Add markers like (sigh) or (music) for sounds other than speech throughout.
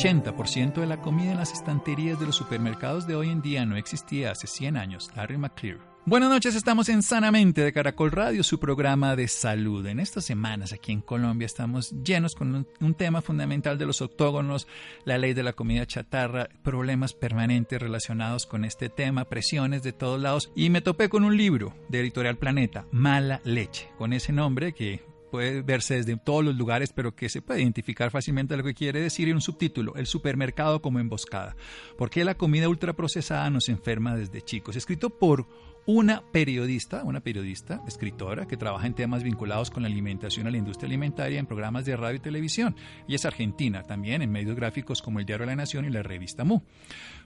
80% de la comida en las estanterías de los supermercados de hoy en día no existía hace 100 años. Larry McClear. Buenas noches, estamos en Sanamente de Caracol Radio, su programa de salud. En estas semanas aquí en Colombia estamos llenos con un, un, tema fundamental de los octógonos, la ley de la comida chatarra, problemas permanentes relacionados con este tema, presiones de todos lados. Y me topé con un libro de Editorial Planeta, Mala Leche, con ese nombre que puede verse desde todos los lugares, pero que se puede identificar fácilmente lo que quiere decir y un subtítulo, el supermercado como emboscada. ¿Por qué la comida ultraprocesada nos enferma desde chicos? Escrito por una periodista, una periodista, escritora, que trabaja en temas vinculados con la alimentación a la industria alimentaria en programas de radio y televisión. Y es argentina también, en medios gráficos como el Diario de la Nación y la revista Mu.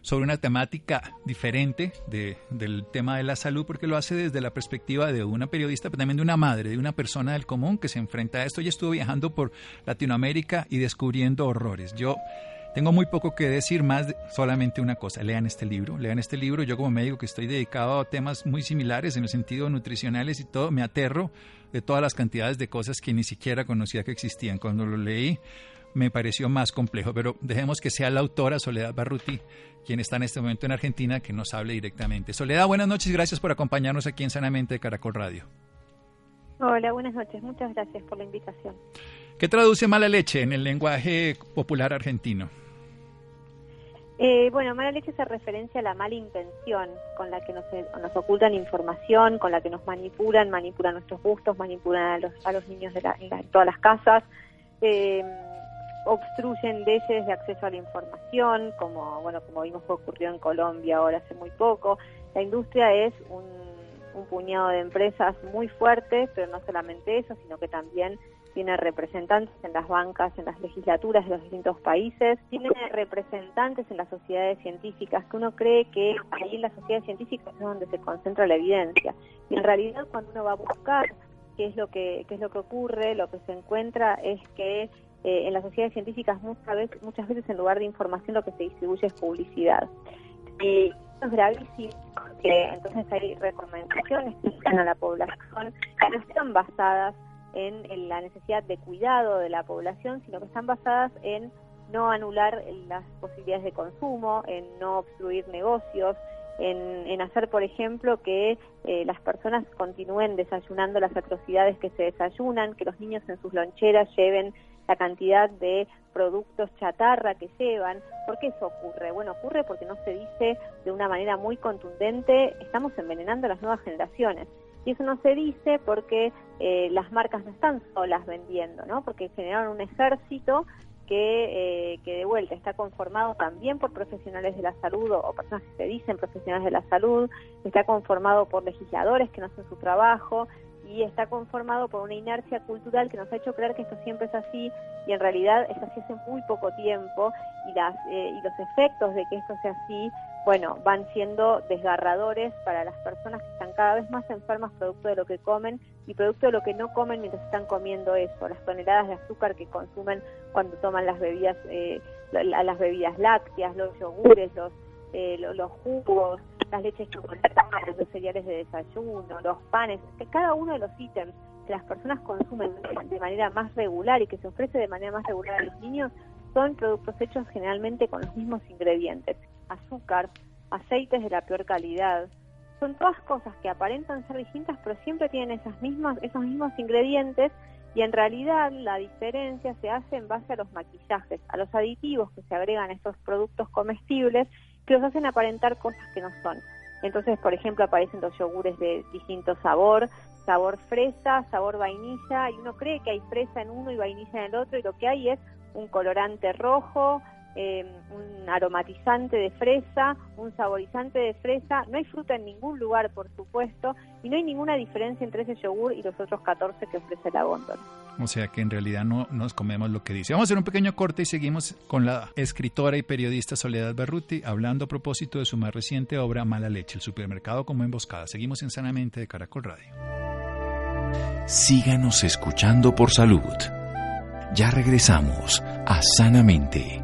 Sobre una temática diferente de, del tema de la salud, porque lo hace desde la perspectiva de una periodista, pero también de una madre, de una persona del común que se enfrenta a esto. Y estuvo viajando por Latinoamérica y descubriendo horrores. Yo tengo muy poco que decir más solamente una cosa. Lean este libro, lean este libro. Yo como médico que estoy dedicado a temas muy similares en el sentido nutricionales y todo, me aterro de todas las cantidades de cosas que ni siquiera conocía que existían. Cuando lo leí me pareció más complejo, pero dejemos que sea la autora Soledad Barruti quien está en este momento en Argentina, que nos hable directamente. Soledad, buenas noches, gracias por acompañarnos aquí en Sanamente de Caracol Radio. Hola, buenas noches, muchas gracias por la invitación. ¿Qué traduce mala leche en el lenguaje popular argentino? Eh, bueno, mala leche hace referencia a la mala intención con la que nos, nos, ocultan información, con la que nos manipulan, manipulan nuestros gustos, manipulan a los, a los niños de la, en, la, en, todas las casas, eh, obstruyen leyes de acceso a la información, como bueno como vimos que ocurrió en Colombia ahora hace muy poco. La industria es un, puñado de empresas muy fuertes, pero no solamente eso, sino que también tiene representantes en las bancas, en las legislaturas de los distintos países, tiene representantes en las sociedades científicas, que uno cree que ahí en las sociedades científicas es donde se concentra la evidencia. Y en realidad cuando uno va a buscar qué es lo que, qué es lo que ocurre, lo que se encuentra es que eh, en las sociedades científicas muchas veces, muchas veces en lugar de información lo que se distribuye es publicidad. Y esto es gravísimo porque entonces hay recomendaciones que dan a la población que no están basadas en, en, la necesidad de cuidado de la población, sino que están basadas en no anular las posibilidades de consumo, en no obstruir negocios, en, en hacer, por ejemplo, que eh, las personas continúen desayunando las atrocidades que se desayunan, que los niños en sus loncheras lleven la cantidad de productos chatarra que llevan. ¿Por qué eso ocurre? Bueno, ocurre porque no se dice de una manera muy contundente, estamos envenenando a las nuevas generaciones. Y eso no se dice porque eh, las marcas no están solas vendiendo, ¿no? Porque generaron un ejército que, eh, que de vuelta está conformado también por profesionales de la salud o, o, personas que se dicen profesionales de la salud, está conformado por legisladores que no hacen su trabajo y está conformado por una inercia cultural que nos ha hecho creer que esto siempre es así y en realidad es así hace muy poco tiempo y, las, eh, y los efectos de que esto sea así bueno, van siendo desgarradores para las personas que están cada vez más enfermas producto de lo que comen y producto de lo que no comen mientras están comiendo eso, las toneladas de azúcar que consumen cuando toman las bebidas, eh, las bebidas lácteas, los yogures, los, eh, los jugos, las leches chocolatadas, los cereales de desayuno, los panes, que cada uno de los ítems que las personas consumen de manera más regular y que se ofrece de manera más regular a los niños son productos hechos generalmente con los mismos ingredientes azúcar, aceites de la peor calidad. Son todas cosas que aparentan ser distintas, pero siempre tienen esas mismas, esos mismos ingredientes y en realidad la diferencia se hace en base a los maquillajes, a los aditivos que se agregan a estos productos comestibles que los hacen aparentar cosas que no son. Entonces, por ejemplo, aparecen los yogures de distinto sabor, sabor fresa, sabor vainilla, y uno cree que hay fresa en uno y vainilla en el otro, y lo que hay es un colorante rojo, eh, un aromatizante de fresa, un saborizante de fresa, no hay fruta en ningún lugar, por supuesto, y no hay ninguna diferencia entre ese yogur y los otros 14 que ofrece la góndola. O sea que en realidad no nos comemos lo que dice. Vamos a hacer un pequeño corte y seguimos con la escritora y periodista Soledad Berruti hablando a propósito de su más reciente obra Mala Leche, el supermercado como emboscada. Seguimos en Sanamente de Caracol Radio. Síganos escuchando por salud. Ya regresamos a Sanamente.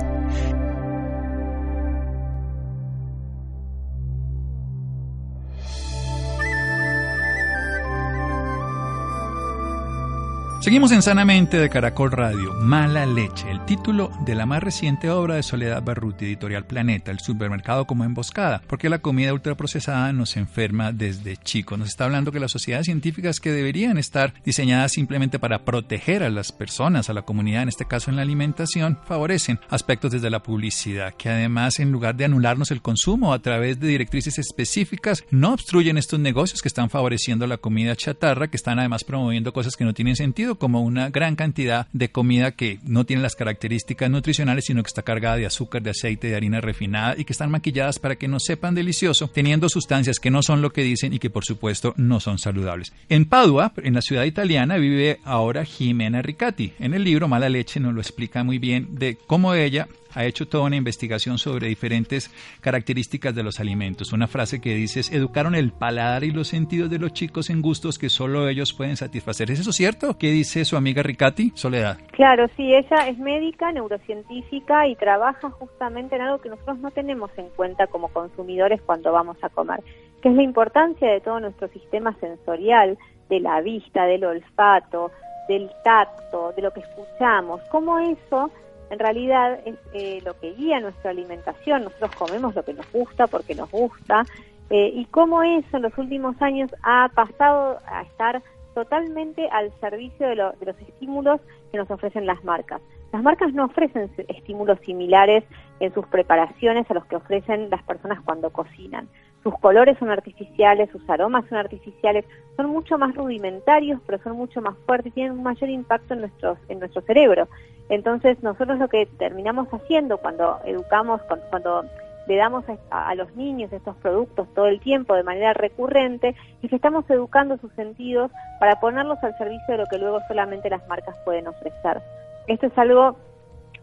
Seguimos en Sanamente de Caracol Radio, Mala Leche, el título de la más reciente obra de Soledad Barruti, editorial Planeta, el supermercado como emboscada, porque la comida ultraprocesada nos enferma desde chicos. Nos está hablando que las sociedades científicas que deberían estar diseñadas simplemente para proteger a las personas, a la comunidad, en este caso en la alimentación, favorecen aspectos desde la publicidad, que además en lugar de anularnos el consumo a través de directrices específicas, no obstruyen estos negocios que están favoreciendo la comida chatarra, que están además promoviendo cosas que no tienen sentido como una gran cantidad de comida que no tiene las características nutricionales, sino que está cargada de azúcar, de aceite, de harina refinada y que están maquilladas para que no sepan delicioso, teniendo sustancias que no son lo que dicen y que por supuesto no son saludables. En Padua, en la ciudad italiana, vive ahora Jimena Ricati. En el libro Mala Leche nos lo explica muy bien de cómo ella ha hecho toda una investigación sobre diferentes características de los alimentos. Una frase que dice educaron el paladar y los sentidos de los chicos en gustos que solo ellos pueden satisfacer. ¿Es eso cierto? ¿Qué dice su amiga Ricati? Soledad. Claro, sí, ella es médica, neurocientífica y trabaja justamente en algo que nosotros no tenemos en cuenta como consumidores cuando vamos a comer, que es la importancia de todo nuestro sistema sensorial, de la vista, del olfato, del tacto, de lo que escuchamos, cómo eso en realidad es eh, lo que guía nuestra alimentación. Nosotros comemos lo que nos gusta porque nos gusta eh, y cómo eso en los últimos años ha pasado a estar totalmente al servicio de, de los estímulos que nos ofrecen las marcas. Las marcas no ofrecen estímulos similares en sus preparaciones a los que ofrecen las personas cuando cocinan. Sus colores son artificiales, sus aromas son artificiales, son mucho más rudimentarios, pero son mucho más fuertes, tienen un mayor impacto en, nuestros, en nuestro cerebro. Entonces nosotros lo que terminamos haciendo cuando educamos, cuando, le damos a, los niños estos productos todo el tiempo de manera recurrente, es que estamos educando sus sentidos para ponerlos al servicio de lo que luego solamente las marcas pueden ofrecer. Esto es algo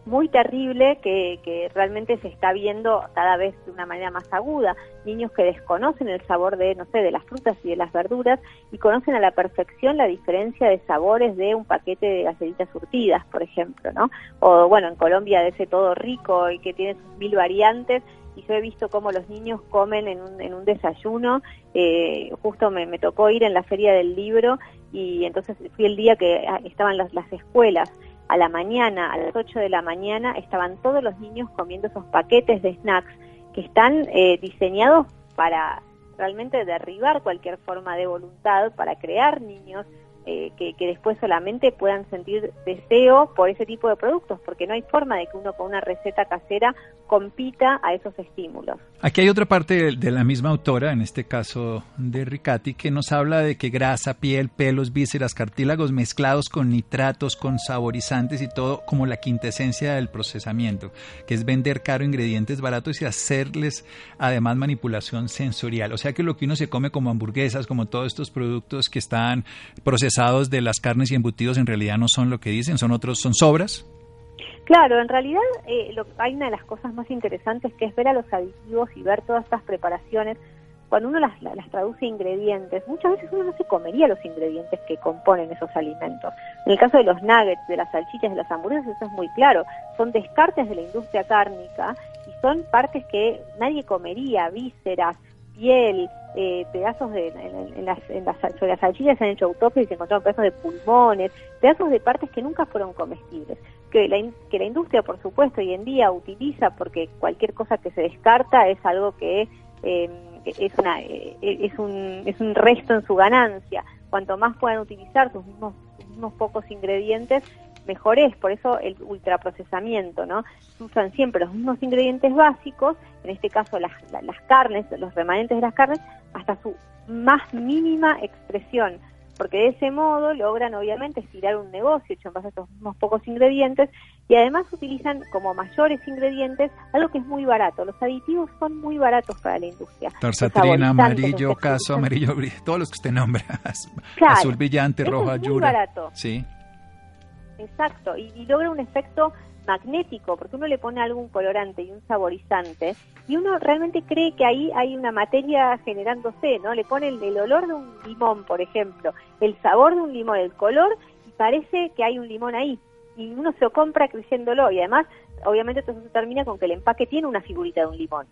muy terrible que, realmente se está viendo cada vez de una manera más aguda. Niños que desconocen el sabor de, no sé, de las frutas y de las verduras y conocen a la perfección la diferencia de sabores de un paquete de galletitas surtidas, por ejemplo, ¿no? O bueno, en Colombia de ese todo rico y que tiene mil variantes y yo he visto cómo los niños comen en un, en un desayuno. Eh, justo me, tocó ir en la feria del libro y entonces fui el día que ah, estaban las escuelas a la mañana, a las 8 de la mañana, estaban todos los niños comiendo esos paquetes de snacks que están eh, diseñados para realmente derribar cualquier forma de voluntad, para crear niños eh, que, después solamente puedan sentir deseo por ese tipo de productos, porque no hay forma de que uno con una receta casera compita a esos estímulos. Aquí hay otra parte de, la misma autora, en este caso de Ricati, que nos habla de que grasa, piel, pelos, vísceras, cartílagos mezclados con nitratos, con saborizantes y todo como la quintesencia del procesamiento, que es vender caro ingredientes baratos y hacerles además manipulación sensorial. O sea que lo que uno se come como hamburguesas, como todos estos productos que están procesados, de las carnes y embutidos en realidad no son lo que dicen, son otros, son sobras? Claro, en realidad eh, lo, hay una de las cosas más interesantes que es ver a los aditivos y ver todas estas preparaciones. Cuando uno las, las traduce ingredientes, muchas veces uno no se comería los ingredientes que componen esos alimentos. En el caso de los nuggets, de las salchichas, de las hamburguesas, eso es muy claro. Son descartes de la industria cárnica y son partes que nadie comería, vísceras, piel, eh, pedazos de, en, las, en las, sobre salchichas se han hecho autopsias y se encontraron pedazos de pulmones, pedazos de partes que nunca fueron comestibles, que la, que la industria, por supuesto, hoy en día utiliza porque cualquier cosa que se descarta es algo que em, es, una, eh, es, un, es un resto en su ganancia. Cuanto más puedan utilizar sus mismos, sus mismos pocos ingredientes, mejor es, por eso el ultraprocesamiento, ¿no? usan siempre los mismos ingredientes básicos, en este caso las, las carnes, los remanentes de las carnes, hasta su más mínima expresión. porque de ese modo logran obviamente estirar un negocio hecho en base a estos mismos pocos ingredientes y además utilizan como mayores ingredientes algo que es muy barato. Los aditivos son muy baratos para la industria. Tarsatrina, amarillo, caso, amarillo, todos los que usted nombra. (laughs) Azul brillante, roja, es muy barato. Sí. Exacto, y, logra un efecto magnético, porque uno le pone algún colorante y un saborizante, y uno realmente cree que ahí hay una materia generándose, ¿no? Le pone el, olor de un limón, por ejemplo, el sabor de un limón, el color, y parece que hay un limón ahí. Y uno se lo compra creyéndolo, y además, obviamente, todo eso termina con que el empaque tiene una figurita de un limón.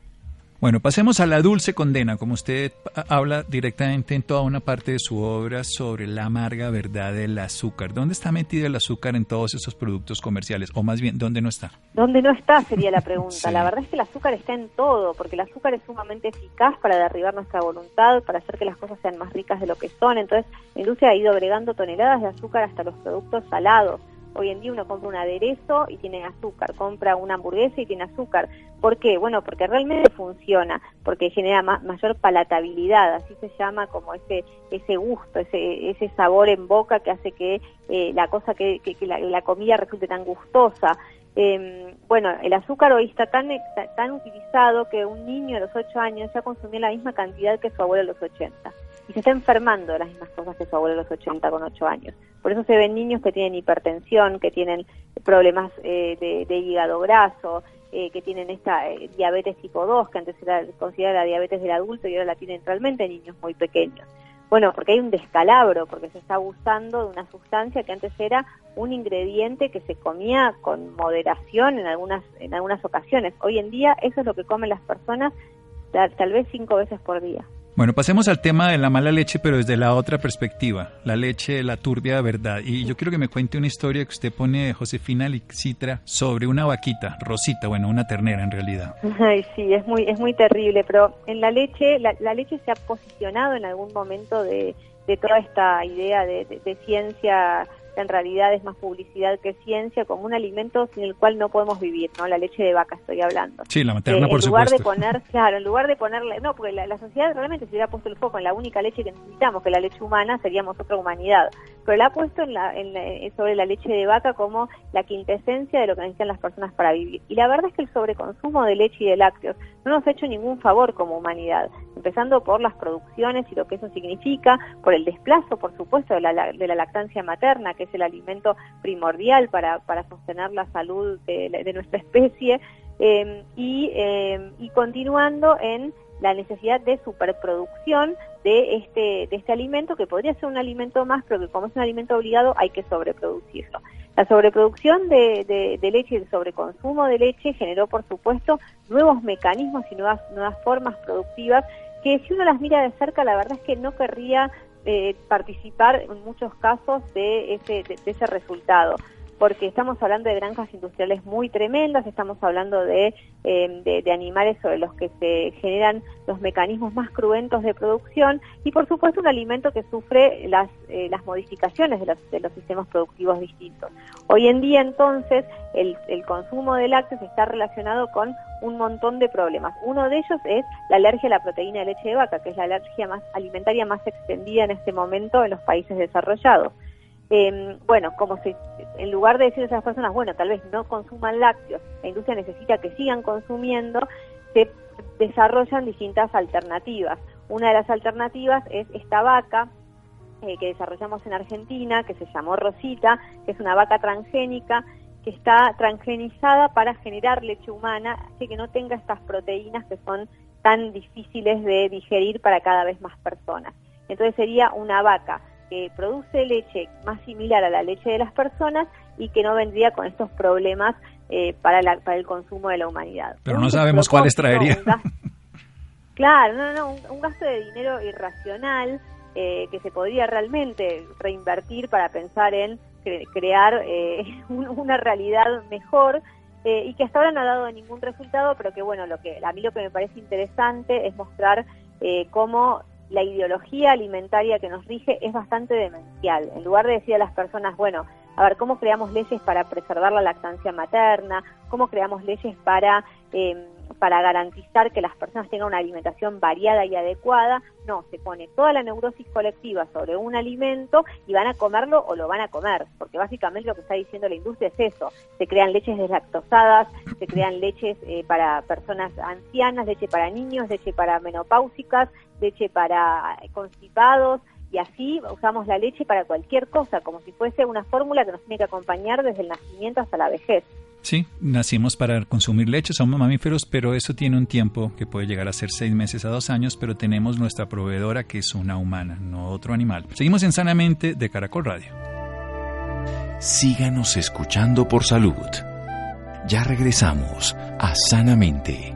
Bueno, pasemos a la dulce condena, como usted habla directamente en toda una parte de su obra sobre la amarga verdad del azúcar. ¿Dónde está metido el azúcar en todos esos productos comerciales? O más bien, ¿dónde no está? ¿Dónde no está? Sería la pregunta. (laughs) La verdad es que el azúcar está en todo, porque el azúcar es sumamente eficaz para derribar nuestra voluntad, para hacer que las cosas sean más ricas de lo que son. Entonces, la industria ha ido agregando toneladas de azúcar hasta los productos salados. Hoy en día uno compra un aderezo y tiene azúcar, compra una hamburguesa y tiene azúcar. ¿Por qué? Bueno, porque realmente funciona, porque genera mayor palatabilidad, así se llama como ese ese gusto, ese ese sabor en boca que hace que eh, la cosa que, la, comida resulte tan gustosa. Eh, bueno, el azúcar hoy está tan, tan utilizado que un niño a los 8 años ya consumió la misma cantidad que su abuelo a los 80 y se está enfermando de las mismas cosas que su abuelo a los 80 con 8 años. Por eso se ven niños que tienen hipertensión, que tienen problemas eh, de, hígado graso, eh, que tienen esta eh, diabetes tipo 2, que antes era considerada diabetes del adulto y ahora la tienen realmente niños muy pequeños. Bueno, porque hay un descalabro, porque se está abusando de una sustancia que antes era un ingrediente que se comía con moderación en algunas, en algunas ocasiones. Hoy en día eso es lo que comen las personas tal vez cinco veces por día. Bueno, pasemos al tema de la mala leche, pero desde la otra perspectiva, la leche, la turbia verdad. Y yo quiero que me cuente una historia que usted pone de Josefina Lixitra sobre una vaquita, Rosita, bueno, una ternera en realidad. Ay, sí, es muy, es muy terrible, pero en la leche, la, leche se ha posicionado en algún momento de, toda esta idea de, de ciencia en realidad es más publicidad que ciencia, como un alimento sin el cual no podemos vivir, ¿no? La leche de vaca estoy hablando. Sí, la materna, eh, por En lugar de poner, claro, en lugar de ponerle, no, porque la, sociedad realmente se hubiera puesto el foco en la única leche que necesitamos, que la leche humana, seríamos otra humanidad. Pero la ha puesto en la, en eh, sobre la leche de vaca como la quintesencia de lo que necesitan las personas para vivir. Y la verdad es que el sobreconsumo de leche y de lácteos no nos ha hecho ningún favor como humanidad, empezando por las producciones y lo que eso significa, por el desplazo, por supuesto, de la, de la lactancia materna, que es el alimento primordial para, para sostener la salud de, nuestra especie, em, y, em, y continuando en la necesidad de superproducción de este, de este alimento, que podría ser un alimento más, pero que como es un alimento obligado hay que sobreproducirlo. La sobreproducción de, de, leche y el sobreconsumo de leche generó, por supuesto, nuevos mecanismos y nuevas, nuevas formas productivas que si uno las mira de cerca, la verdad es que no querría eh, participar en muchos casos de ese, de, ese resultado porque estamos hablando de granjas industriales muy tremendas, estamos hablando de, em, de, animales sobre los que se generan los mecanismos más cruentos de producción y por supuesto un alimento que sufre las, eh, las modificaciones de los, de los, sistemas productivos distintos. Hoy en día entonces el, el consumo de lácteos está relacionado con un montón de problemas. Uno de ellos es la alergia a la proteína de leche de vaca, que es la alergia más alimentaria más extendida en este momento en los países desarrollados. Eh, bueno, como si en lugar de decir a esas personas, bueno, tal vez no consuman lácteos, la industria necesita que sigan consumiendo, se desarrollan distintas alternativas. Una de las alternativas es esta vaca eh, que desarrollamos en Argentina, que se llamó Rosita, que es una vaca transgénica que está transgenizada para generar leche humana, así que no tenga estas proteínas que son tan difíciles de digerir para cada vez más personas. Entonces sería una vaca que produce leche más similar a la leche de las personas y que no vendría con estos problemas eh, para, para el consumo de la humanidad. Pero no sabemos cuáles traería. (laughs) claro, no, no, un, gasto de dinero irracional eh, que se podría realmente reinvertir para pensar en crear eh, (laughs) una realidad mejor y que hasta ahora no ha dado ningún resultado, pero que bueno, lo que a mí lo que me parece interesante es mostrar cómo la ideología alimentaria que nos rige es bastante demencial. En lugar de decir a las personas, bueno, a ver, ¿cómo creamos leyes para preservar la lactancia materna? ¿Cómo creamos leyes para em, para garantizar que las personas tengan una alimentación variada y adecuada. No, se pone toda la neurosis colectiva sobre un alimento y van a comerlo o lo van a comer, porque básicamente lo que está diciendo la industria es eso. Se crean leches deslactosadas, se crean leches eh, para personas ancianas, leche para niños, leche para menopáusicas, leche para constipados, y así usamos la leche para cualquier cosa, como si fuese una fórmula que nos tiene que acompañar desde el nacimiento hasta la vejez. Sí, nacimos para consumir leche, somos mamíferos, pero eso tiene un tiempo que puede llegar a ser seis meses a dos años, pero tenemos nuestra proveedora que es una humana, no otro animal. Seguimos en Sanamente de Caracol Radio. Síganos escuchando por salud. Ya regresamos a Sanamente.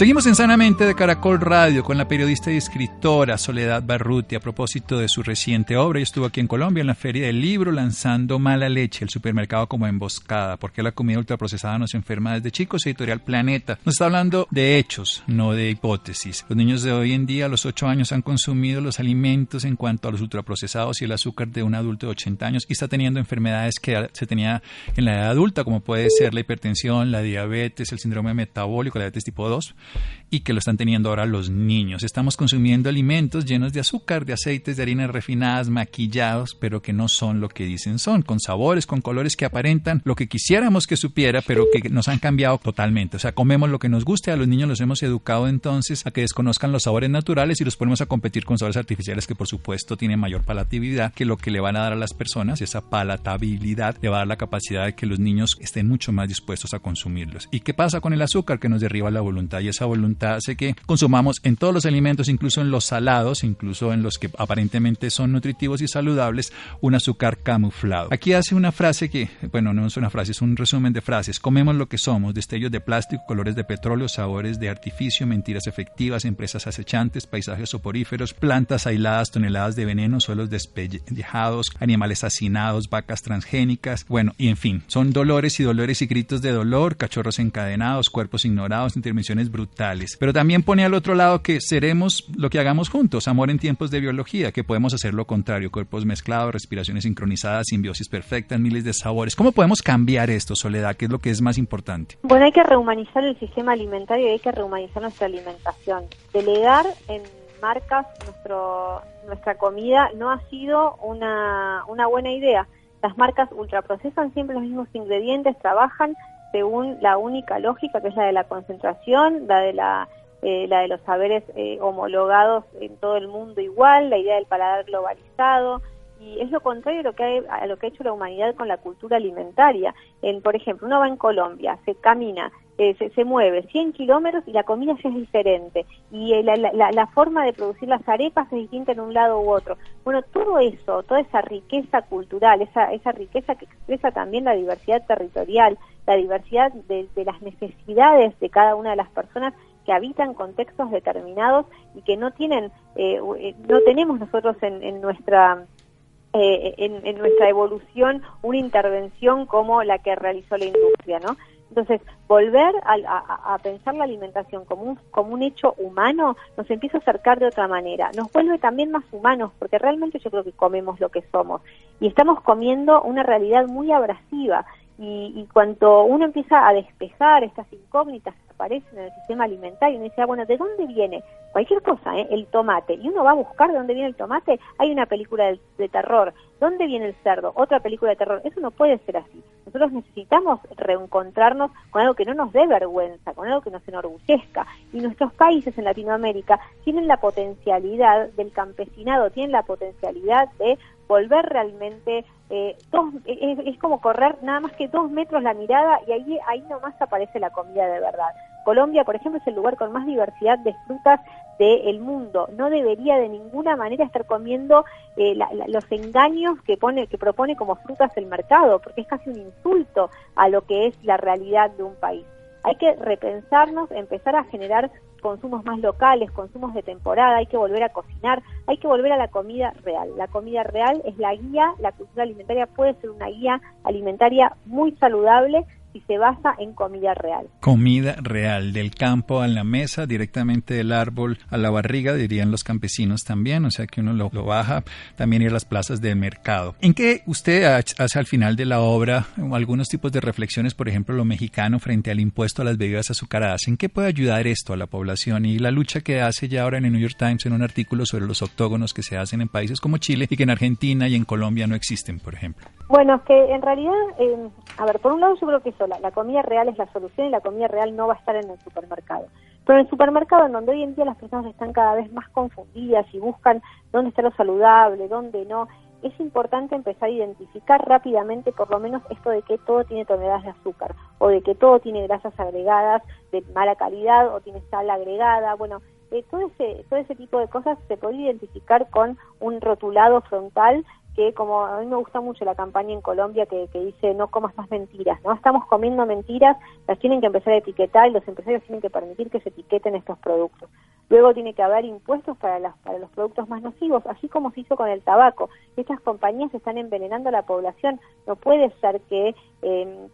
Seguimos en Sanamente de Caracol Radio con la periodista y escritora Soledad Barruti a propósito de su reciente obra. Ella estuvo aquí en Colombia en la Feria del Libro lanzando Mala Leche, el supermercado como emboscada, porque la comida ultraprocesada nos enferma desde chicos, editorial Planeta. Nos está hablando de hechos, no de hipótesis. Los niños de hoy en día a los 8 años han consumido los alimentos en cuanto a los ultraprocesados y el azúcar de un adulto de 80 años y está teniendo enfermedades que se tenía en la edad adulta, como puede ser la hipertensión, la diabetes, el síndrome metabólico, la diabetes tipo 2 y que lo están teniendo ahora los niños. Estamos consumiendo alimentos llenos de azúcar, de aceites, de harinas refinadas, maquillados, pero que no son lo que dicen son, con sabores, con colores que aparentan lo que quisiéramos que supiera, pero que nos han cambiado totalmente. O sea, comemos lo que nos guste, a los niños los hemos educado entonces a que desconozcan los sabores naturales y los ponemos a competir con sabores artificiales que por supuesto tienen mayor palatabilidad que lo que le van a dar a las personas, esa palatabilidad le va a dar la capacidad de que los niños estén mucho más dispuestos a consumirlos. ¿Y qué pasa con el azúcar que nos derriba la voluntad y voluntad hace que consumamos en todos los alimentos, incluso en los salados, incluso en los que aparentemente son nutritivos y saludables, un azúcar camuflado. Aquí hace una frase que, bueno, no es una frase, es un resumen de frases. Comemos lo que somos, destellos de plástico, colores de petróleo, sabores de artificio, mentiras efectivas, empresas acechantes, paisajes soporíferos, plantas aisladas, toneladas de veneno, suelos despellejados, animales hacinados, vacas transgénicas, bueno, y en fin, son dolores y dolores y gritos de dolor, cachorros encadenados, cuerpos ignorados, intervenciones brutales. Pero también pone al otro lado que seremos lo que hagamos juntos, amor en tiempos de biología, que podemos hacer lo contrario, cuerpos mezclados, respiraciones sincronizadas, simbiosis perfecta, miles de sabores. ¿Cómo podemos cambiar esto, Soledad? ¿Qué es lo que es más importante? Bueno, hay que rehumanizar el sistema alimentario y hay que rehumanizar nuestra alimentación. Delegar en marcas nuestro, nuestra comida no ha sido una, una buena idea. Las marcas ultraprocesan siempre los mismos ingredientes, trabajan según la única lógica que es la de la concentración, la de la, eh, la de los saberes eh, homologados en todo el mundo igual, la idea del paladar globalizado, y es lo contrario a lo que, ha, a lo que ha hecho la humanidad con la cultura alimentaria. En, por ejemplo, uno va en Colombia, se camina, eh, se, mueve 100 kilómetros y la comida ya es diferente. Y la, la, la, forma de producir las arepas es distinta en un lado u otro. Bueno, todo eso, toda esa riqueza cultural, esa, esa riqueza que expresa también la diversidad territorial, la diversidad de, las necesidades de cada una de las personas que habitan contextos determinados y que no tienen, eh, eh, no tenemos nosotros en, nuestra eh, en, nuestra evolución una intervención como la que realizó la industria, ¿no? Entonces, volver a, pensar la alimentación como un, como un hecho humano nos empieza a acercar de otra manera. Nos vuelve también más humanos, porque realmente yo creo que comemos lo que somos. Y estamos comiendo una realidad muy abrasiva. Y, y cuando uno empieza a despejar estas incógnitas que aparecen en el sistema alimentario, uno dice, ah, bueno, ¿de dónde viene? Cualquier cosa, ¿eh? el tomate. Y uno va a buscar de dónde viene el tomate. Hay una película de, de terror. ¿Dónde viene el cerdo? Otra película de terror. Eso no puede ser así. Nosotros necesitamos reencontrarnos con algo que no nos dé vergüenza, con algo que nos enorgullezca. Y nuestros países en Latinoamérica tienen la potencialidad del campesinado, tienen la potencialidad de volver realmente eh, dos, es, como correr nada más que dos metros la mirada y ahí, ahí nomás aparece la comida de verdad. Colombia, por ejemplo, es el lugar con más diversidad de frutas del mundo. No debería de ninguna manera estar comiendo eh, los engaños que pone, que propone como frutas el mercado, porque es casi un insulto a lo que es la realidad de un país. Hay que repensarnos, empezar a generar consumos más locales, consumos de temporada, hay que volver a cocinar, hay que volver a la comida real. La comida real es la guía, la cultura alimentaria puede ser una guía alimentaria muy saludable y se basa en comida real. Comida real, del campo a la mesa, directamente del árbol a la barriga, dirían los campesinos también, o sea que uno lo, baja, también ir a las plazas del mercado. ¿En qué usted hace al final de la obra algunos tipos de reflexiones, por ejemplo, lo mexicano frente al impuesto a las bebidas azucaradas? ¿En qué puede ayudar esto a la población y la lucha que hace ya ahora en el New York Times en un artículo sobre los octógonos que se hacen en países como Chile y que en Argentina y en Colombia no existen, por ejemplo? Bueno, que en realidad, eh, a ver, por un lado yo creo que la, comida real es la solución y la comida real no va a estar en el supermercado. Pero en el supermercado, en donde hoy en día las personas están cada vez más confundidas y buscan dónde está lo saludable, dónde no, es importante empezar a identificar rápidamente por lo menos esto de que todo tiene toneladas de azúcar o de que todo tiene grasas agregadas de mala calidad o tiene sal agregada. Bueno, eh, todo, ese, todo ese tipo de cosas se puede identificar con un rotulado frontal que como a mí me gusta mucho la campaña en Colombia que, dice no comas más mentiras, ¿no? Estamos comiendo mentiras, las tienen que empezar a etiquetar y los empresarios tienen que permitir que se etiqueten estos productos. Luego tiene que haber impuestos para, para los productos más nocivos, así como se hizo con el tabaco. Estas compañías están envenenando a la población. No puede ser que eh,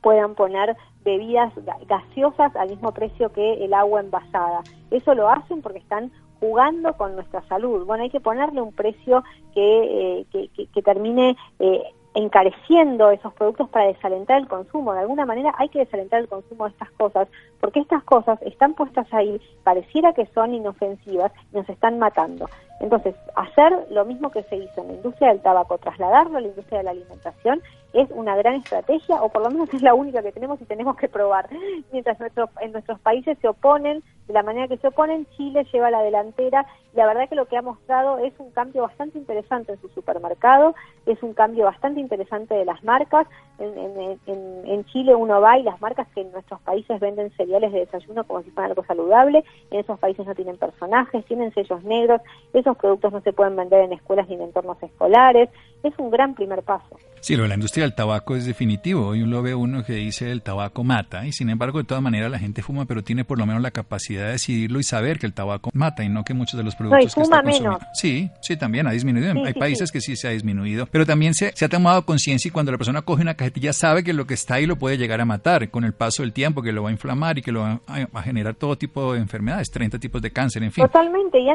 puedan poner bebidas gaseosas al mismo precio que el agua envasada. Eso lo hacen porque están jugando con nuestra salud. Bueno, hay que ponerle un precio que, eh, que, termine eh, encareciendo esos productos para desalentar el consumo. De alguna manera hay que desalentar el consumo de estas cosas, porque estas cosas están puestas ahí, pareciera que son inofensivas y nos están matando. Entonces, hacer lo mismo que se hizo en la industria del tabaco, trasladarlo a la industria de la alimentación, es una gran estrategia, o por lo menos (laughs) es la única que tenemos y tenemos que probar. Mientras nuestros, en nuestros países se oponen, de la manera que se oponen, Chile lleva la delantera. La verdad que lo que ha mostrado es un cambio bastante interesante en su supermercado, es un cambio bastante interesante de las marcas. En, en, Chile uno va y las marcas que en nuestros países venden cereales de desayuno como si fueran algo saludable, en esos países no tienen personajes, tienen sellos negros, esos productos no se pueden vender en escuelas ni en entornos escolares. Es un gran primer paso. Sí, lo de la industria del tabaco es definitivo. Hoy lo ve uno que dice el tabaco mata y sin embargo de todas maneras la gente fuma, pero tiene por lo menos la capacidad de decidirlo y saber que el tabaco mata y no que muchos de los productos que está consumiendo. Sí, sí, también ha disminuido. Hay países que sí se ha disminuido, pero también se, se ha tomado conciencia y cuando la persona coge una cajetilla sabe que lo que está ahí lo puede llegar a matar con el paso del tiempo, que lo va a inflamar y que lo va a, generar todo tipo de enfermedades, 30 tipos de cáncer, en fin. Totalmente, y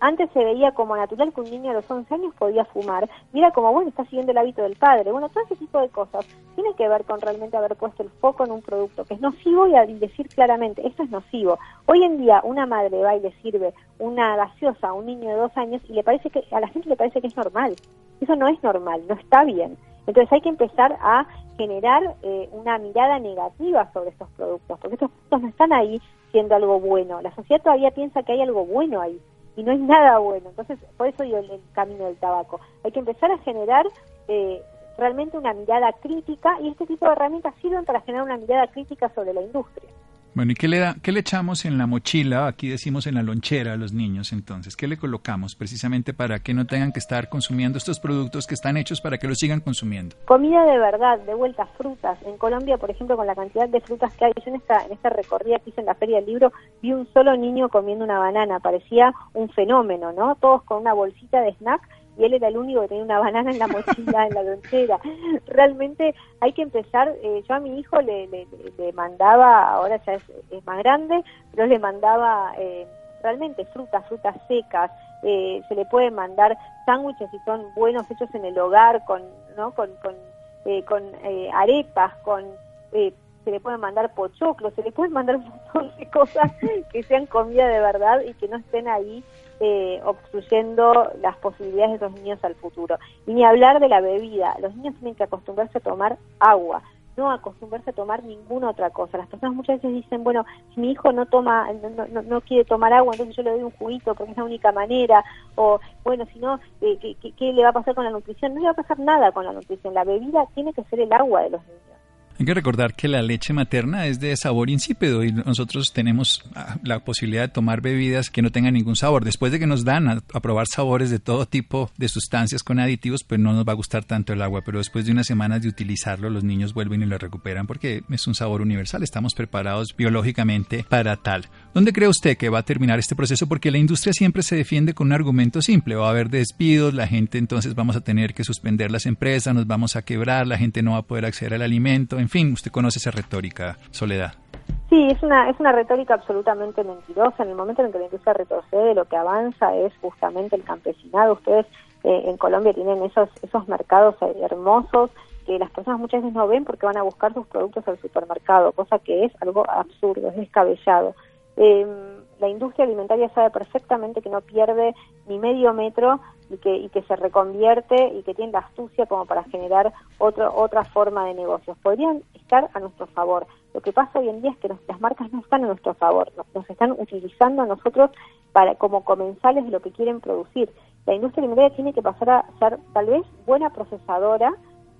antes se veía como natural que un niño a los 11 años podía fumar, mira como, bueno, está siguiendo el hábito del padre. Bueno, todo ese tipo de cosas tiene que ver con realmente haber puesto el foco en un producto que es nocivo y decir claramente, esto es nocivo. Hoy en día una madre va y le sirve una gaseosa a un niño de dos años y le parece que a la gente le parece que es normal. Eso no es normal, no está bien. Entonces hay que empezar a generar eh, una mirada negativa sobre estos productos, porque estos productos no están ahí siendo algo bueno. La sociedad todavía piensa que hay algo bueno ahí y no es nada bueno. Entonces, por eso digo el, camino del tabaco. Hay que empezar a generar eh, realmente una mirada crítica y este tipo de herramientas sirven para generar una mirada crítica sobre la industria. Bueno, ¿y qué le, da, qué le echamos en la mochila? Aquí decimos en la lonchera a los niños, entonces, ¿qué le colocamos precisamente para que no tengan que estar consumiendo estos productos que están hechos para que los sigan consumiendo? Comida de verdad, de vuelta, frutas. En Colombia, por ejemplo, con la cantidad de frutas que hay, yo en esta, en esta recorrida que hice en la Feria del Libro, vi un solo niño comiendo una banana, parecía un fenómeno, ¿no? Todos con una bolsita de snack y él era el único que tenía una banana en la mochila, en la lonchera. Realmente hay que empezar, eh, yo a mi hijo le, le, mandaba, ahora ya es, más grande, pero le mandaba eh, realmente frutas, frutas secas, eh, se le puede mandar sándwiches si son buenos hechos en el hogar, con, ¿no? con, con, con arepas, con se le pueden mandar pochoclos, se le pueden mandar un montón de cosas que sean comida de verdad y que no estén ahí eh, obstruyendo las posibilidades de los niños al futuro. Y ni hablar de la bebida, los niños tienen que acostumbrarse a tomar agua, no acostumbrarse a tomar ninguna otra cosa. Las personas muchas veces dicen, bueno, si mi hijo no toma, no, no, quiere tomar agua, entonces yo le doy un juguito porque es la única manera, o bueno, si no, eh, ¿qué, ¿qué le va a pasar con la nutrición? No le va a pasar nada con la nutrición, la bebida tiene que ser el agua de los niños. Hay que recordar que la leche materna es de sabor insípido y nosotros tenemos ah, la posibilidad de tomar bebidas que no tengan ningún sabor. Después de que nos dan a, probar sabores de todo tipo de sustancias con aditivos, pues no nos va a gustar tanto el agua, pero después de unas semanas de utilizarlo, los niños vuelven y lo recuperan porque es un sabor universal. Estamos preparados biológicamente para tal. ¿Dónde cree usted que va a terminar este proceso? Porque la industria siempre se defiende con un argumento simple. Va a haber despidos, la gente entonces vamos a tener que suspender las empresas, nos vamos a quebrar, la gente no va a poder acceder al alimento, en fin, usted conoce esa retórica, Soledad. Sí, es una, es una retórica absolutamente mentirosa. En el momento en que la industria retrocede, lo que avanza es justamente el campesinado. Ustedes eh, en Colombia tienen esos, esos mercados hermosos que las personas muchas veces no ven porque van a buscar sus productos al supermercado, cosa que es algo absurdo, es descabellado. Eh, la industria alimentaria sabe perfectamente que no pierde ni medio metro y que, y que se reconvierte y que tiene la astucia como para generar otro, otra forma de negocios. Podrían estar a nuestro favor. Lo que pasa hoy en día es que las marcas no están a nuestro favor, nos, están utilizando a nosotros para como comensales de lo que quieren producir. La industria alimentaria tiene que pasar a ser tal vez buena procesadora,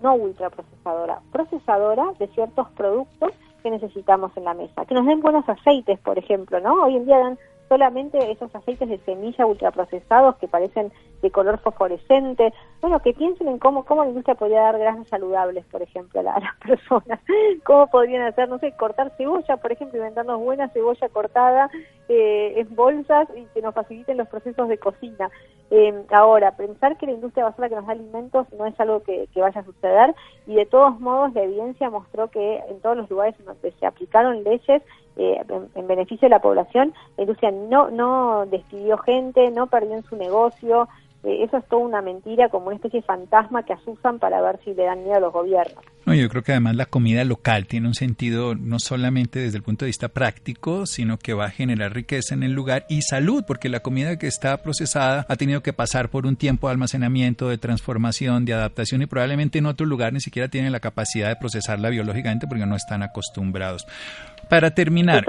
no ultraprocesadora, procesadora de ciertos productos que necesitamos en la mesa. Que nos den buenos aceites, por ejemplo, ¿no? Hoy en día dan solamente esos aceites de semilla ultraprocesados que parecen de color fosforescente. Bueno, que piensen en cómo, cómo la industria podría dar grasas saludables, por ejemplo, a, las (laughs) personas. Cómo podrían hacer, no sé, cortar cebolla, por ejemplo, inventarnos buena cebolla cortada eh, en bolsas y que nos faciliten los procesos de cocina. Eh, ahora, pensar que la industria a la que nos da alimentos no es algo que, vaya a suceder y de todos modos la evidencia mostró que en todos los lugares donde se aplicaron leyes eh, en, beneficio de la población, la industria no, no despidió gente, no perdió en su negocio, eso es toda una mentira, como una especie de fantasma que asusan para ver si le dan miedo a los gobiernos. No, yo creo que además la comida local tiene un sentido no solamente desde el punto de vista práctico, sino que va a generar riqueza en el lugar y salud, porque la comida que está procesada ha tenido que pasar por un tiempo de almacenamiento, de transformación, de adaptación y probablemente en otro lugar ni siquiera tienen la capacidad de procesarla biológicamente porque no están acostumbrados. Para terminar,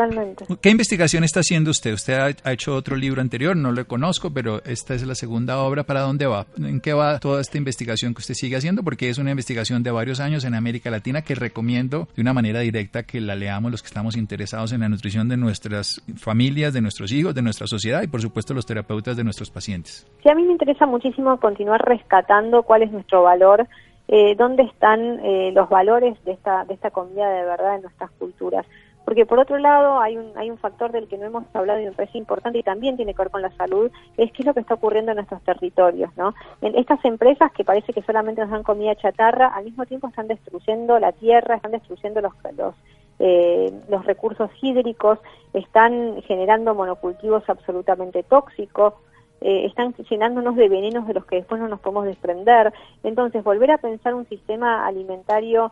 ¿qué investigación está haciendo usted? Usted ha, hecho otro libro anterior, no lo conozco, pero esta es la segunda obra. ¿Para dónde va? ¿En qué va toda esta investigación que usted sigue haciendo? Porque es una investigación de varios años en América Latina que recomiendo de una manera directa que la leamos los que estamos interesados en la nutrición de nuestras familias, de nuestros hijos, de nuestra sociedad y por supuesto los terapeutas de nuestros pacientes. Sí, a mí me interesa muchísimo continuar rescatando cuál es nuestro valor eh, dónde están eh, los valores de esta, de esta comida de verdad en nuestras culturas. Porque por otro lado hay un, hay un factor del que no hemos hablado y me parece importante y también tiene que ver con la salud, es qué es lo que está ocurriendo en nuestros territorios, ¿no? En estas empresas que parece que solamente nos dan comida chatarra, al mismo tiempo están destruyendo la tierra, están destruyendo los, los eh, los recursos hídricos, están generando monocultivos absolutamente tóxicos, eh, están llenándonos de venenos de los que después no nos podemos desprender. Entonces, volver a pensar un sistema alimentario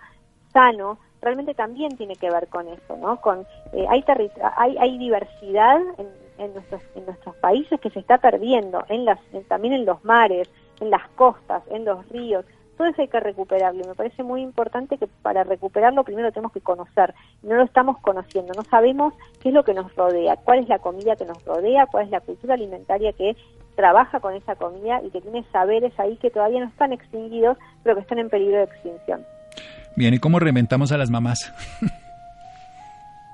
sano realmente también tiene que ver con eso, ¿no? Con eh, hay, hay hay diversidad en, en, nuestros en nuestros países que se está perdiendo, en las también en los mares, en las costas, en los ríos. Todo eso hay que recuperarlo me parece muy importante que para recuperarlo primero tenemos que conocer. No lo estamos conociendo, no sabemos qué es lo que nos rodea, cuál es la comida que nos rodea, cuál es la cultura alimentaria que trabaja con esa comida y que tiene saberes ahí que todavía no están extinguidos, pero que están en peligro de extinción. Bien, ¿y cómo reventamos a las mamás?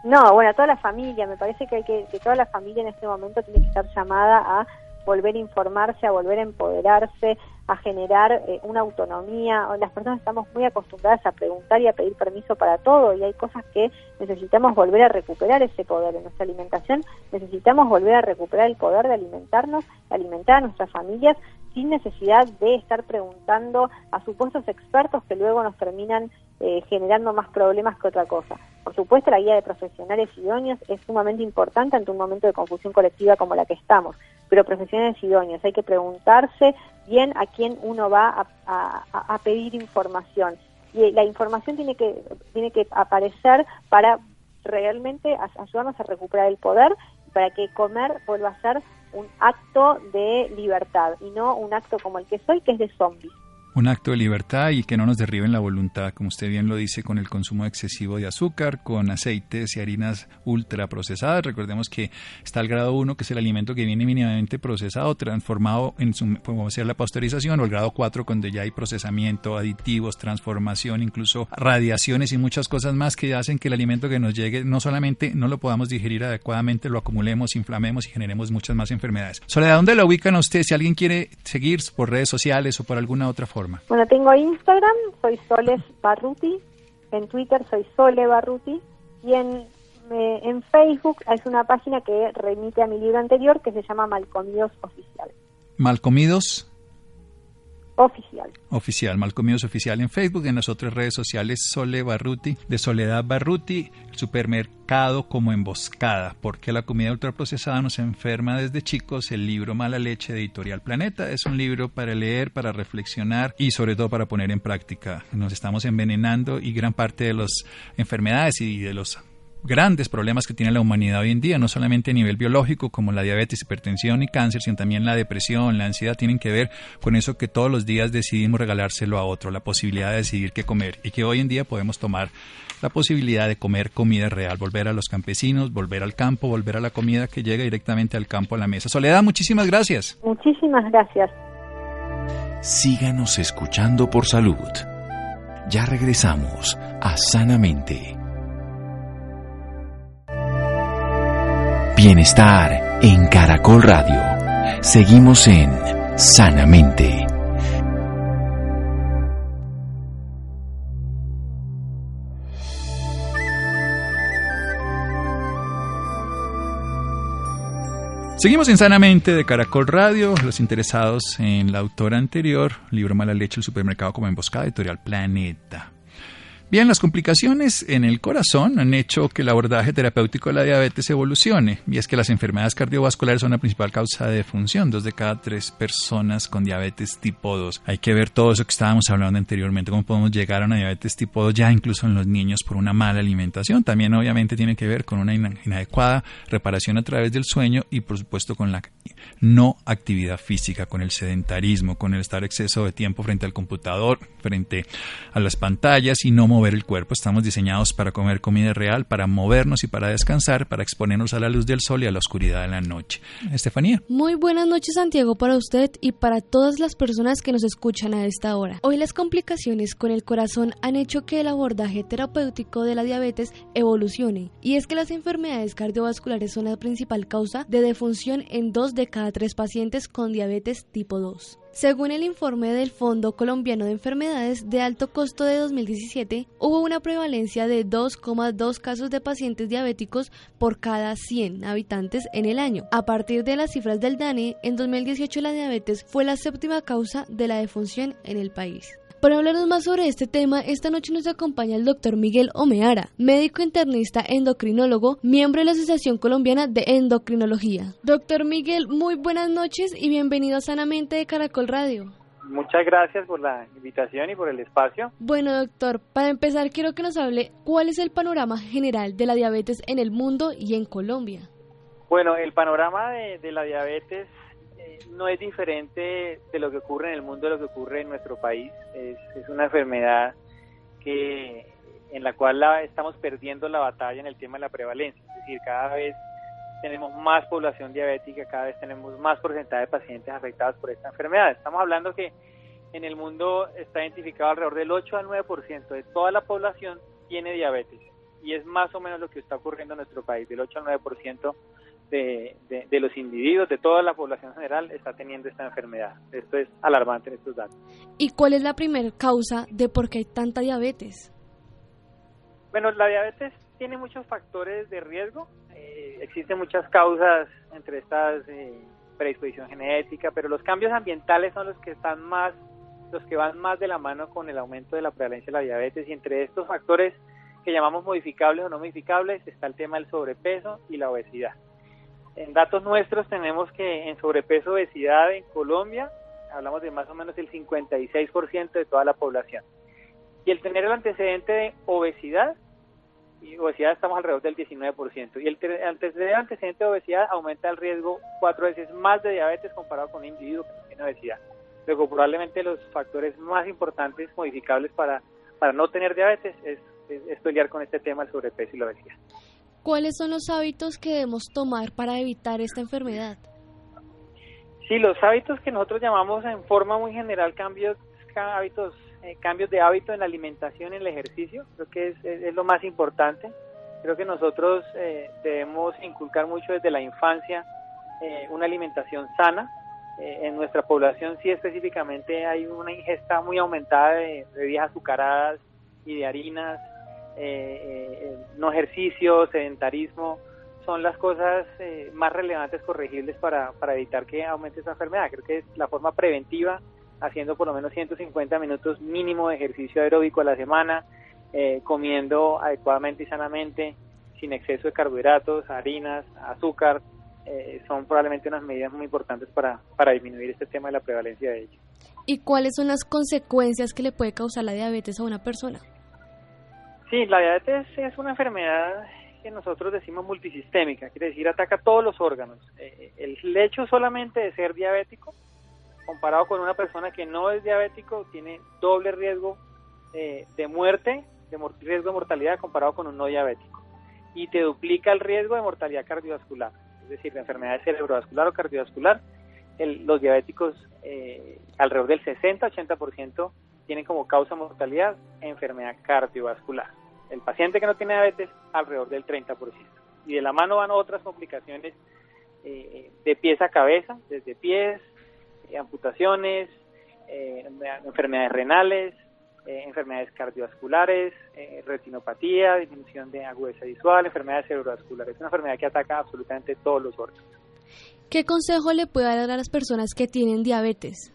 no, bueno, a toda la familia, me parece que, hay que, que toda la familia en este momento tiene que estar llamada a volver a informarse, a volver a empoderarse, a generar eh, una autonomía. Las personas estamos muy acostumbradas a preguntar y a pedir permiso para todo y hay cosas que necesitamos volver a recuperar ese poder en nuestra alimentación. Necesitamos volver a recuperar el poder de alimentarnos, de alimentar a nuestras familias sin necesidad de estar preguntando a supuestos expertos que luego nos terminan eh, generando más problemas que otra cosa. Por supuesto, la guía de profesionales idóneos es sumamente importante ante un momento de confusión colectiva como la que estamos, pero profesionales idóneos, hay que preguntarse bien a quién uno va a, pedir información. Y la información tiene que, tiene que aparecer para realmente ayudarnos a recuperar el poder, para que comer vuelva a ser un acto de libertad y no un acto como el que soy, que es de zombies. Un acto de libertad y que no nos derriben la voluntad, como usted bien lo dice, con el consumo excesivo de azúcar, con aceites y harinas ultraprocesadas. Recordemos que está el grado 1, que es el alimento que viene mínimamente procesado, transformado en su, podemos decir, la pasteurización, o el grado 4, donde ya hay procesamiento, aditivos, transformación, incluso radiaciones y muchas cosas más que hacen que el alimento que nos llegue no solamente no lo podamos digerir adecuadamente, lo acumulemos, inflamemos y generemos muchas más enfermedades. Soledad, ¿dónde lo ubican usted si alguien quiere seguir por redes sociales o por alguna otra forma? Bueno, tengo Instagram, soy Soles Barruti, en Twitter soy Sole Barruti. Y en, en Facebook es una página que remite a mi libro anterior que se llama Malcomidos Oficial. Malcomidos Oficial. Oficial, Malcomidos Oficial en Facebook, en las otras redes sociales Sole Barruti, de Soledad Barruti, supermercado como emboscada, porque la comida ultraprocesada nos enferma desde chicos, el libro Mala Leche de Editorial Planeta es un libro para leer, para reflexionar y sobre todo para poner en práctica. Nos estamos envenenando y gran parte de las enfermedades y de los grandes problemas que tiene la humanidad hoy en día, no solamente a nivel biológico como la diabetes, hipertensión y cáncer, sino también la depresión, la ansiedad, tienen que ver con eso que todos los días decidimos regalárselo a otro, la posibilidad de decidir qué comer y que hoy en día podemos tomar la posibilidad de comer comida real, volver a los campesinos, volver al campo, volver a la comida que llega directamente al campo a la mesa. Soledad, muchísimas gracias. Muchísimas gracias. Síganos escuchando por salud. Ya regresamos a Sanamente. Bienestar en Caracol Radio. Seguimos en Sanamente. Seguimos en Sanamente de Caracol Radio. Los interesados en la autora anterior, libro Mala Leche, el supermercado como emboscada, editorial Planeta. Bien, las complicaciones en el corazón han hecho que el abordaje terapéutico de la diabetes evolucione, y es que las enfermedades cardiovasculares son la principal causa de defunción. Dos de cada tres personas con diabetes tipo 2. Hay que ver todo eso que estábamos hablando anteriormente, cómo podemos llegar a una diabetes tipo 2 ya incluso en los niños por una mala alimentación. También obviamente tiene que ver con una inadecuada reparación a través del sueño y por supuesto con la no actividad física, con el sedentarismo, con el estar exceso de tiempo frente al computador, frente a las pantallas y no mover el cuerpo. Estamos diseñados para comer comida real, para movernos y para descansar, para exponernos a la luz del sol y a la oscuridad de la noche. Estefanía. Muy buenas noches, Santiago, para usted y para todas las personas que nos escuchan a esta hora. Hoy las complicaciones con el corazón han hecho que el abordaje terapéutico de la diabetes evolucione. Y es que las enfermedades cardiovasculares son la principal causa de defunción en dos de cada tres pacientes con diabetes tipo 2. Según el informe del Fondo Colombiano de Enfermedades de Alto Costo de 2017, hubo una prevalencia de 2,2 casos de pacientes diabéticos por cada 100 habitantes en el año. A partir de las cifras del DANE, en 2018 la diabetes fue la séptima causa de la defunción en el país. Para hablarnos más sobre este tema, esta noche nos acompaña el doctor Miguel Omeara, médico internista endocrinólogo, miembro de la Asociación Colombiana de Endocrinología. Doctor Miguel, muy buenas noches y bienvenido a Sanamente de Caracol Radio. Muchas gracias por la invitación y por el espacio. Bueno, doctor, para empezar quiero que nos hable cuál es el panorama general de la diabetes en el mundo y en Colombia. Bueno, el panorama de, de la diabetes no es diferente de lo que ocurre en el mundo, de lo que ocurre en nuestro país. Es, una enfermedad que en la cual la, estamos perdiendo la batalla en el tema de la prevalencia. Es decir, cada vez tenemos más población diabética, cada vez tenemos más porcentaje de pacientes afectados por esta enfermedad. Estamos hablando que en el mundo está identificado alrededor del 8 al 9% de toda la población tiene diabetes. Y es más o menos lo que está ocurriendo en nuestro país, del 8 al 9% de, de, los individuos, de toda la población general, está teniendo esta enfermedad. Esto es alarmante en estos datos. ¿Y cuál es la primera causa de por qué hay tanta diabetes? Bueno, la diabetes tiene muchos factores de riesgo. Eh, existen muchas causas entre estas eh, predisposición genética, pero los cambios ambientales son los que están más, los que van más de la mano con el aumento de la prevalencia de la diabetes y entre estos factores que llamamos modificables o no modificables está el tema del sobrepeso y la obesidad. En datos nuestros tenemos que en sobrepeso obesidad en Colombia hablamos de más o menos el 56% de toda la población. Y el tener el antecedente de obesidad, y obesidad estamos alrededor del 19%, y el antecedente de obesidad aumenta el riesgo cuatro veces más de diabetes comparado con un individuo que no tiene obesidad. Luego, probablemente los factores más importantes modificables para, para no tener diabetes es, es, pelear con este tema del sobrepeso y la obesidad. ¿Cuáles son los hábitos que debemos tomar para evitar esta enfermedad? Sí, los hábitos que nosotros llamamos en forma muy general cambios, hábitos, eh, cambios de hábito en la alimentación en el ejercicio, creo que es, es, lo más importante. Creo que nosotros eh, debemos inculcar mucho desde la infancia eh, una alimentación sana, eh, en nuestra población sí específicamente hay una ingesta muy aumentada de bebidas azucaradas y de harinas, eh, eh, no ejercicio, sedentarismo, son las cosas más relevantes corregibles para, para evitar que aumente esa enfermedad. Creo que es la forma preventiva, haciendo por lo menos 150 minutos mínimo de ejercicio aeróbico a la semana, comiendo adecuadamente y sanamente, sin exceso de carbohidratos, harinas, azúcar, eh, son probablemente unas medidas muy importantes para, para disminuir este tema de la prevalencia de ello. ¿Y cuáles son las consecuencias que le puede causar la diabetes a una persona? Sí, la diabetes es una enfermedad que nosotros decimos multisistémica, quiere decir ataca todos los órganos. Eh, el hecho solamente de ser diabético, comparado con una persona que no es diabético, tiene doble riesgo eh, de muerte, de riesgo de mortalidad comparado con un no diabético. Y te duplica el riesgo de mortalidad cardiovascular es decir, la enfermedad cerebrovascular o cardiovascular, los diabéticos eh, alrededor del 60-80% tienen como causa mortalidad enfermedad cardiovascular. El paciente que no tiene diabetes, alrededor del 30%. Y de la mano van otras complicaciones eh, de pies a cabeza, desde pies, eh, amputaciones, enfermedades renales, enfermedades cardiovasculares, retinopatía, disminución de agudeza visual, enfermedades cerebrovasculares. Es una enfermedad que ataca absolutamente todos los órganos. ¿Qué consejo le puede dar a las personas que tienen diabetes?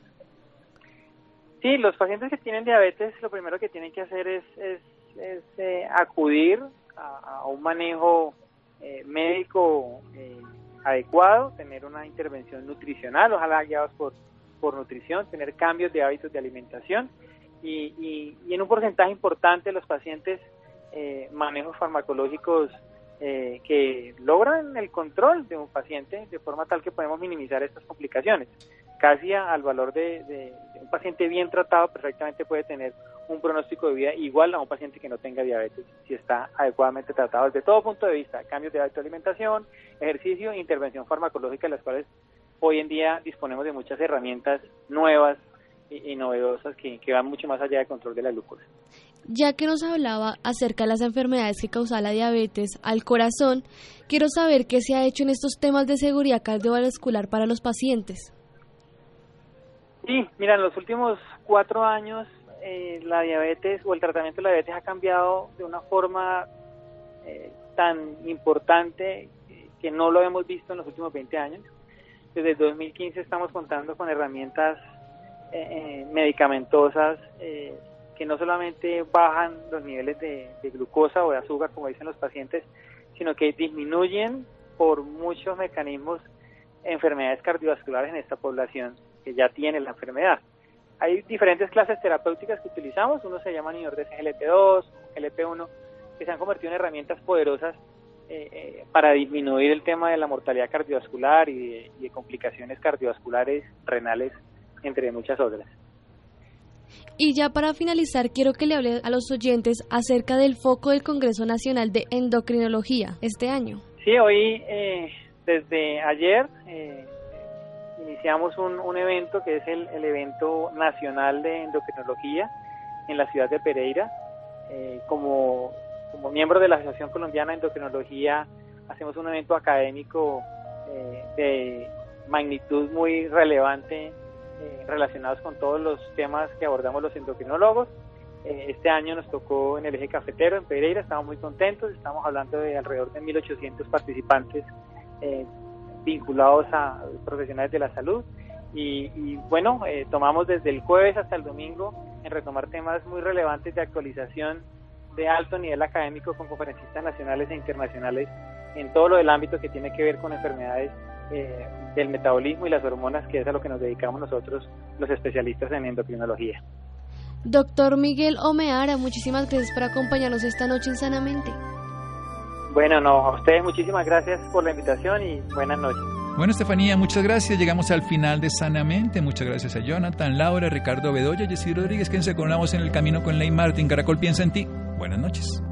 Sí, los pacientes que tienen diabetes lo primero que tienen que hacer es, es, eh, acudir a, un manejo eh, médico eh, adecuado, tener una intervención nutricional, ojalá guiados por, por nutrición, tener cambios de hábitos de alimentación y, y, en un porcentaje importante los pacientes eh, manejos farmacológicos eh, que logran el control de un paciente de forma tal que podemos minimizar estas complicaciones. Casi al valor de, un paciente bien tratado perfectamente puede tener un pronóstico de vida igual a un paciente que no tenga diabetes si está adecuadamente tratado desde todo punto de vista, cambios de hábito de alimentación, ejercicio, intervención farmacológica, las cuales hoy en día disponemos de muchas herramientas nuevas y, novedosas que, que, van mucho más allá del control de la glucosa. Ya que nos hablaba acerca de las enfermedades que causan la diabetes al corazón, quiero saber qué se ha hecho en estos temas de seguridad cardiovascular para los pacientes. Sí, mira, en los últimos cuatro años eh, la diabetes o el tratamiento de la diabetes ha cambiado de una forma eh, tan importante que no lo hemos visto en los últimos 20 años. Desde el 2015 estamos contando con herramientas eh, medicamentosas eh, que no solamente bajan los niveles de, glucosa o de azúcar, como dicen los pacientes, sino que disminuyen por muchos mecanismos enfermedades cardiovasculares en esta población que ya tiene la enfermedad. Hay diferentes clases terapéuticas que utilizamos, uno se llama inhibidores GLP2, GLP1, que se han convertido en herramientas poderosas eh, eh, para disminuir el tema de la mortalidad cardiovascular y de complicaciones cardiovasculares renales entre muchas otras. Y ya para finalizar, quiero que le hable a los oyentes acerca del foco del Congreso Nacional de Endocrinología este año. Sí, hoy, eh, desde ayer, eh, iniciamos un, un, evento que es el, el, evento nacional de endocrinología en la ciudad de Pereira. Eh, como, como miembro de la Asociación Colombiana de Endocrinología, hacemos un evento académico de magnitud muy relevante eh, relacionados con todos los temas que abordamos los endocrinólogos. Eh, este año nos tocó en el eje cafetero, en Pereira, estamos muy contentos, estamos hablando de alrededor de 1.800 participantes eh, vinculados a profesionales de la salud. Y, bueno, tomamos desde el jueves hasta el domingo en retomar temas muy relevantes de actualización de alto nivel académico con conferencistas nacionales e internacionales en todo lo del ámbito que tiene que ver con enfermedades eh, del metabolismo y las hormonas, que es a lo que nos dedicamos nosotros, los especialistas en endocrinología. Doctor Miguel Omeara, muchísimas gracias por acompañarnos esta noche en Sanamente. Bueno, no, a ustedes muchísimas gracias por la invitación y buenas noches. Bueno, Estefanía, muchas gracias. Llegamos al final de Sanamente. Muchas gracias a Jonathan, Laura, Ricardo Bedoya, Jessy Rodríguez, quien se coronamos en el camino con Ley Martin. Caracol piensa en ti. Buenas noches.